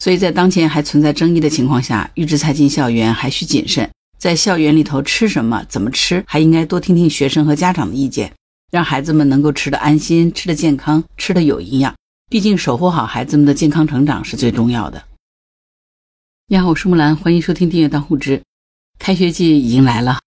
所以在当前还存在争议的情况下，预制菜进校园还需谨慎。在校园里头吃什么、怎么吃，还应该多听听学生和家长的意见，让孩子们能够吃得安心、吃得健康、吃得有营养。毕竟守护好孩子们的健康成长是最重要的。你好，我是木兰，欢迎收听订阅当护知。开学季已经来了，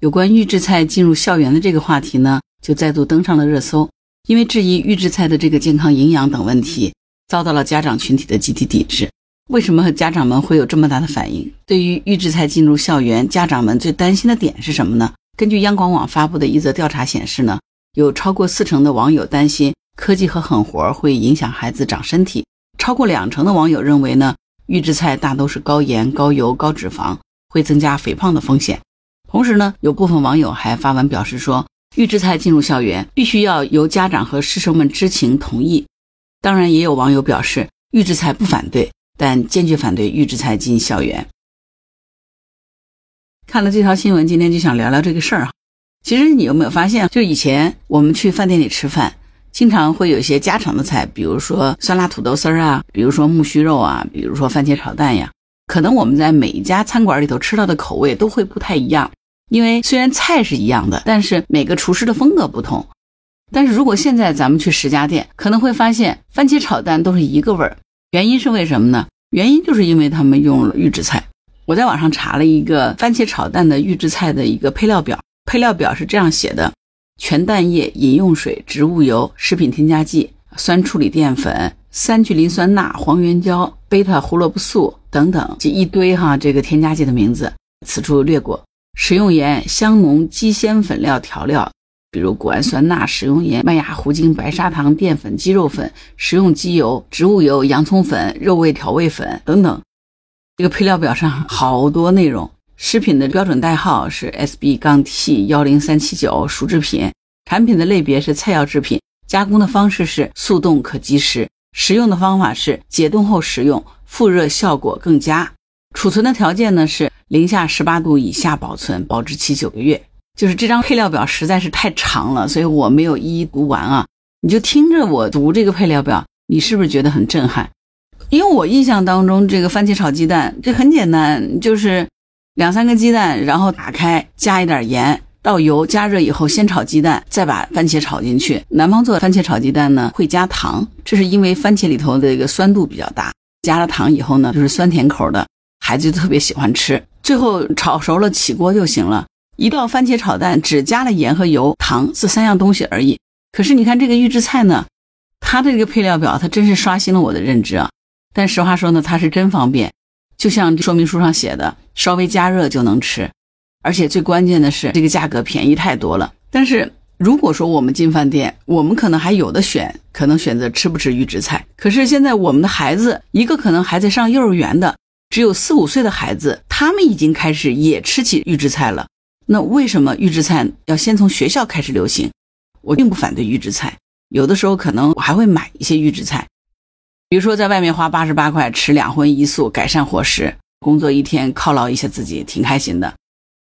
有关预制菜进入校园的这个话题呢，就再度登上了热搜。因为质疑预制菜的这个健康营养等问题，遭到了家长群体的集体抵制。为什么家长们会有这么大的反应？对于预制菜进入校园，家长们最担心的点是什么呢？根据央广网发布的一则调查显示呢，有超过四成的网友担心科技和狠活会影响孩子长身体，超过两成的网友认为呢。预制菜大都是高盐、高油、高脂肪，会增加肥胖的风险。同时呢，有部分网友还发文表示说，预制菜进入校园必须要由家长和师生们知情同意。当然，也有网友表示，预制菜不反对，但坚决反对预制菜进校园。看了这条新闻，今天就想聊聊这个事儿哈。其实你有没有发现，就以前我们去饭店里吃饭。经常会有一些家常的菜，比如说酸辣土豆丝儿啊，比如说木须肉啊，比如说番茄炒蛋呀。可能我们在每一家餐馆里头吃到的口味都会不太一样，因为虽然菜是一样的，但是每个厨师的风格不同。但是如果现在咱们去十家店，可能会发现番茄炒蛋都是一个味儿。原因是为什么呢？原因就是因为他们用了预制菜。我在网上查了一个番茄炒蛋的预制菜的一个配料表，配料表是这样写的。全蛋液、饮用水、植物油、食品添加剂、酸处理淀粉、三聚磷酸钠、黄原胶、贝塔胡萝卜素等等，这一堆哈，这个添加剂的名字，此处略过。食用盐、香浓鸡鲜粉料调料，比如谷氨酸钠、食用盐、麦芽糊精、白砂糖、淀粉、鸡肉粉、食用鸡油、植物油、洋葱粉、肉味调味粉等等。这个配料表上 好多内容。食品的标准代号是 SB- 杠 T 幺零三七九，熟制品。产品的类别是菜肴制品，加工的方式是速冻可即食，食用的方法是解冻后食用，复热效果更佳。储存的条件呢是零下十八度以下保存，保质期九个月。就是这张配料表实在是太长了，所以我没有一一读完啊。你就听着我读这个配料表，你是不是觉得很震撼？因为我印象当中，这个番茄炒鸡蛋这很简单，就是。两三个鸡蛋，然后打开，加一点盐，倒油，加热以后先炒鸡蛋，再把番茄炒进去。南方做的番茄炒鸡蛋呢，会加糖，这是因为番茄里头的一个酸度比较大，加了糖以后呢，就是酸甜口的，孩子就特别喜欢吃。最后炒熟了，起锅就行了。一道番茄炒蛋只加了盐和油、糖这三样东西而已。可是你看这个预制菜呢，它的这个配料表，它真是刷新了我的认知啊！但实话说呢，它是真方便。就像说明书上写的，稍微加热就能吃，而且最关键的是这个价格便宜太多了。但是如果说我们进饭店，我们可能还有的选，可能选择吃不吃预制菜。可是现在我们的孩子，一个可能还在上幼儿园的，只有四五岁的孩子，他们已经开始也吃起预制菜了。那为什么预制菜要先从学校开始流行？我并不反对预制菜，有的时候可能我还会买一些预制菜。比如说，在外面花八十八块吃两荤一素，改善伙食，工作一天犒劳一下自己，挺开心的。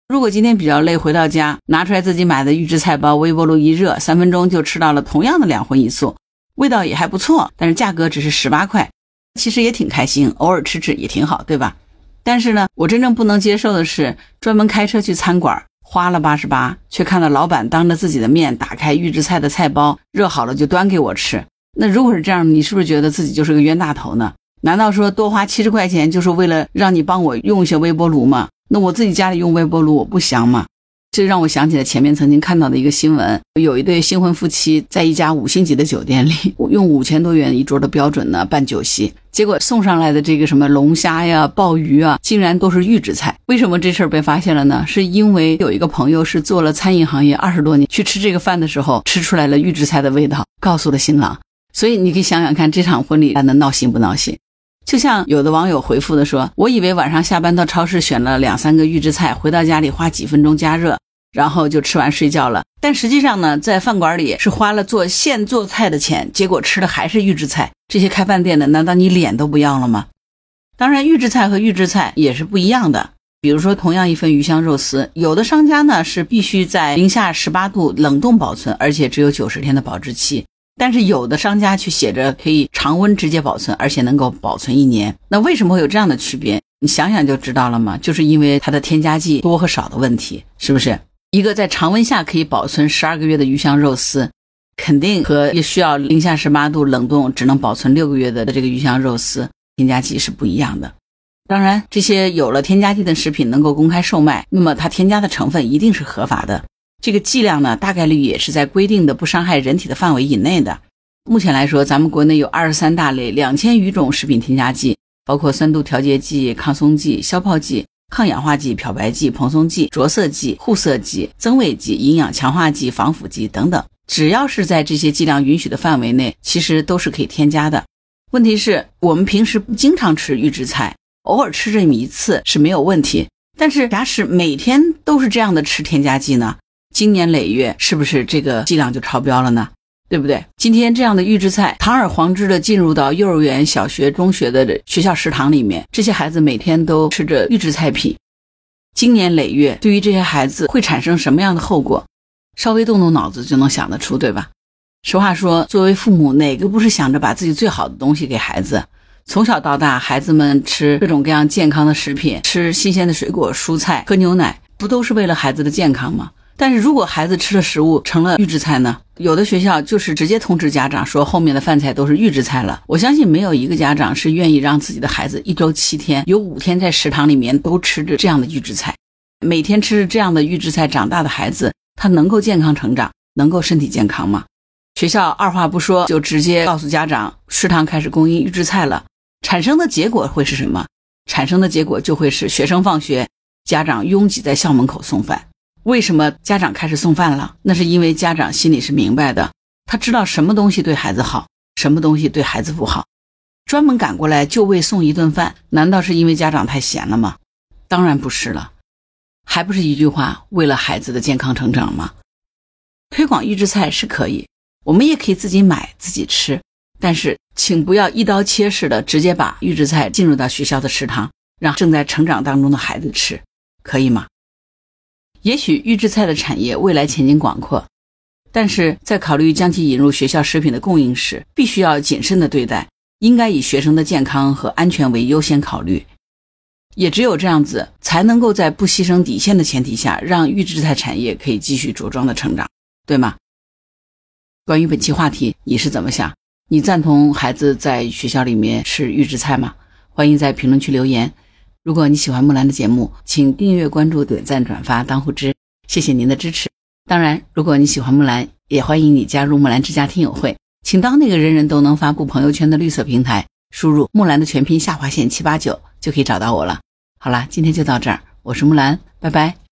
如果今天比较累，回到家拿出来自己买的预制菜包，微波炉一热，三分钟就吃到了同样的两荤一素，味道也还不错，但是价格只是十八块，其实也挺开心，偶尔吃吃也挺好，对吧？但是呢，我真正不能接受的是，专门开车去餐馆，花了八十八，却看到老板当着自己的面打开预制菜的菜包，热好了就端给我吃。那如果是这样，你是不是觉得自己就是个冤大头呢？难道说多花七十块钱就是为了让你帮我用一下微波炉吗？那我自己家里用微波炉我不香吗？这让我想起了前面曾经看到的一个新闻，有一对新婚夫妻在一家五星级的酒店里 用五千多元一桌的标准呢办酒席，结果送上来的这个什么龙虾呀、鲍鱼啊，竟然都是预制菜。为什么这事儿被发现了呢？是因为有一个朋友是做了餐饮行业二十多年，去吃这个饭的时候吃出来了预制菜的味道，告诉了新郎。所以你可以想想看，这场婚礼办的闹心不闹心？就像有的网友回复的说：“我以为晚上下班到超市选了两三个预制菜，回到家里花几分钟加热，然后就吃完睡觉了。但实际上呢，在饭馆里是花了做现做菜的钱，结果吃的还是预制菜。这些开饭店的，难道你脸都不要了吗？当然，预制菜和预制菜也是不一样的。比如说，同样一份鱼香肉丝，有的商家呢是必须在零下十八度冷冻保存，而且只有九十天的保质期。”但是有的商家却写着可以常温直接保存，而且能够保存一年。那为什么会有这样的区别？你想想就知道了嘛，就是因为它的添加剂多和少的问题，是不是？一个在常温下可以保存十二个月的鱼香肉丝，肯定和也需要零下十八度冷冻只能保存六个月的这个鱼香肉丝添加剂是不一样的。当然，这些有了添加剂的食品能够公开售卖，那么它添加的成分一定是合法的。这个剂量呢，大概率也是在规定的不伤害人体的范围以内的。目前来说，咱们国内有二十三大类、两千余种食品添加剂，包括酸度调节剂、抗松剂、消泡剂、抗氧化剂、漂白剂、蓬松剂、着色剂、护色剂、增味剂、营养强化剂、防腐剂等等。只要是在这些剂量允许的范围内，其实都是可以添加的。问题是我们平时不经常吃预制菜，偶尔吃这么一次是没有问题。但是假使每天都是这样的吃添加剂呢？经年累月，是不是这个剂量就超标了呢？对不对？今天这样的预制菜堂而皇之的进入到幼儿园、小学、中学的学校食堂里面，这些孩子每天都吃着预制菜品，经年累月，对于这些孩子会产生什么样的后果？稍微动动脑子就能想得出，对吧？实话说，作为父母，哪个不是想着把自己最好的东西给孩子？从小到大，孩子们吃各种各样健康的食品，吃新鲜的水果、蔬菜，喝牛奶，不都是为了孩子的健康吗？但是如果孩子吃的食物成了预制菜呢？有的学校就是直接通知家长说后面的饭菜都是预制菜了。我相信没有一个家长是愿意让自己的孩子一周七天有五天在食堂里面都吃着这样的预制菜，每天吃着这样的预制菜长大的孩子，他能够健康成长，能够身体健康吗？学校二话不说就直接告诉家长食堂开始供应预制菜了，产生的结果会是什么？产生的结果就会是学生放学，家长拥挤在校门口送饭。为什么家长开始送饭了？那是因为家长心里是明白的，他知道什么东西对孩子好，什么东西对孩子不好，专门赶过来就为送一顿饭，难道是因为家长太闲了吗？当然不是了，还不是一句话，为了孩子的健康成长吗？推广预制菜是可以，我们也可以自己买自己吃，但是请不要一刀切式的直接把预制菜进入到学校的食堂，让正在成长当中的孩子吃，可以吗？也许预制菜的产业未来前景广阔，但是在考虑将其引入学校食品的供应时，必须要谨慎的对待，应该以学生的健康和安全为优先考虑。也只有这样子，才能够在不牺牲底线的前提下，让预制菜产业可以继续茁壮的成长，对吗？关于本期话题，你是怎么想？你赞同孩子在学校里面吃预制菜吗？欢迎在评论区留言。如果你喜欢木兰的节目，请订阅、关注、点赞、转发、当护知，谢谢您的支持。当然，如果你喜欢木兰，也欢迎你加入木兰之家听友会，请到那个人人都能发布朋友圈的绿色平台，输入木兰的全拼下划线七八九就可以找到我了。好啦，今天就到这儿，我是木兰，拜拜。